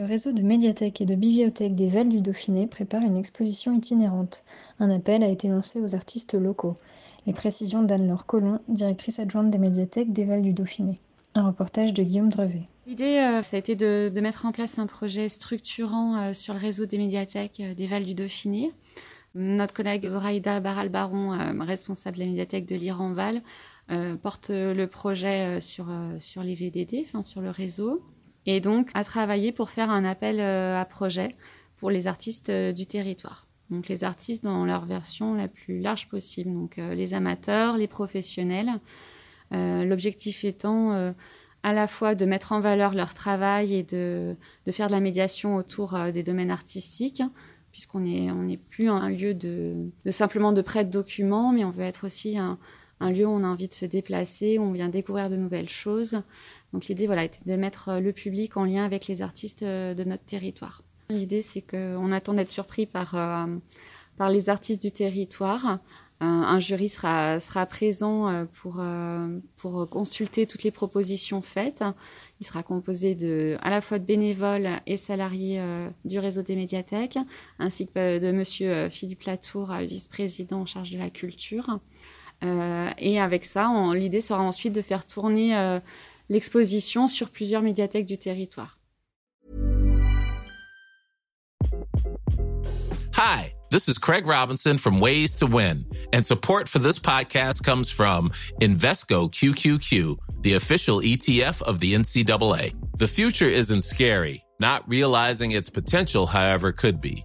Le réseau de médiathèques et de bibliothèques des Vals du Dauphiné prépare une exposition itinérante. Un appel a été lancé aux artistes locaux. Les précisions d'Anne-Laure Collin, directrice adjointe des médiathèques des Vals du Dauphiné. Un reportage de Guillaume Drevet. L'idée, euh, ça a été de, mettre en place un projet structurant euh, sur le réseau des médiathèques euh, des Vals du Dauphiné. Notre collègue Zoraïda Baral-Baron, responsable de la médiathèque de l'Iran-Val, porte le projet sur, les VDD, sur le réseau, et donc a travaillé pour faire un appel à projet pour les artistes du territoire. Donc les artistes dans leur version la plus large possible, donc les amateurs, les professionnels. L'objectif étant à la fois de mettre en valeur leur travail et de, de faire de la médiation autour euh, des domaines artistiques, puisqu'on n'est on est plus un lieu de, de simplement de prêt de documents, mais on veut être aussi un, un, lieu où on a envie de se déplacer, où on vient découvrir de nouvelles choses. Donc l'idée, voilà, était de mettre euh, le public en lien avec les artistes euh, de notre territoire. L'idée, c'est qu'on attend d'être surpris par, euh, par les artistes du territoire, un jury sera, sera présent pour, pour consulter toutes les propositions faites. Il sera composé de, à la fois de bénévoles et salariés du réseau des médiathèques, ainsi que de Monsieur Philippe Latour, vice-président en charge de la culture. Et avec ça, l'idée sera ensuite de faire tourner l'exposition sur plusieurs médiathèques du territoire. Hi. This is Craig Robinson from Ways to Win, and support for this podcast comes from Invesco QQQ, the official ETF of the NCAA. The future isn't scary. Not realizing its potential, however, could be.